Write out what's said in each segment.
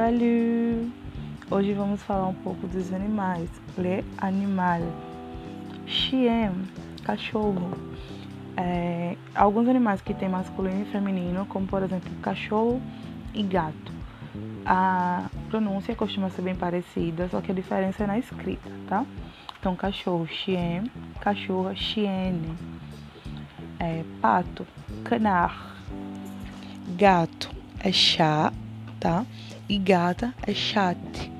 Salut! Hoje vamos falar um pouco dos animais. Le animal. Chien, cachorro. É, alguns animais que têm masculino e feminino, como por exemplo cachorro e gato. A pronúncia costuma ser bem parecida, só que a diferença é na escrita, tá? Então, cachorro, chien, cachorra, chienne. É, pato, canard. Gato é chá, tá? E gata é chate.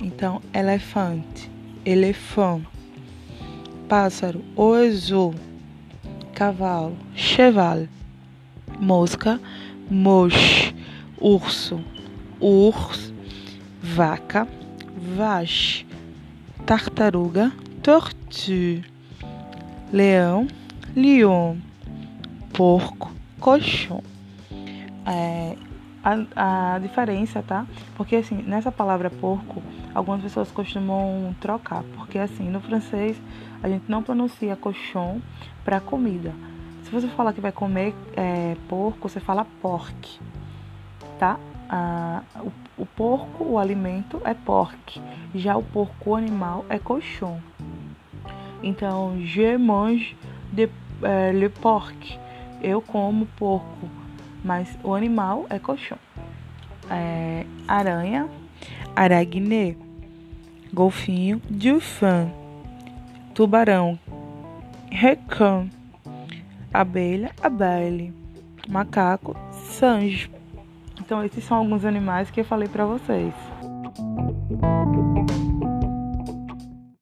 Então, elefante, elefante. Pássaro, oiseau. Cavalo, cheval. Mosca, moche. Urso, urs. Vaca, vache. Tartaruga, tortue. Leão, lion. Porco, cochon. É, a, a diferença, tá? Porque assim, nessa palavra porco, algumas pessoas costumam trocar, porque assim, no francês a gente não pronuncia cochon para comida. Se você falar que vai comer é, porco, você fala porc, tá? Ah, o, o, porco, o alimento é porc, já o porco o animal é cochon. Então, je mange de, é, le porc, eu como porco mas o animal é colchão. É, aranha, araignê, golfinho, dauphin, tubarão, requin, abelha, abeille, macaco, sanjo. Então esses são alguns animais que eu falei para vocês.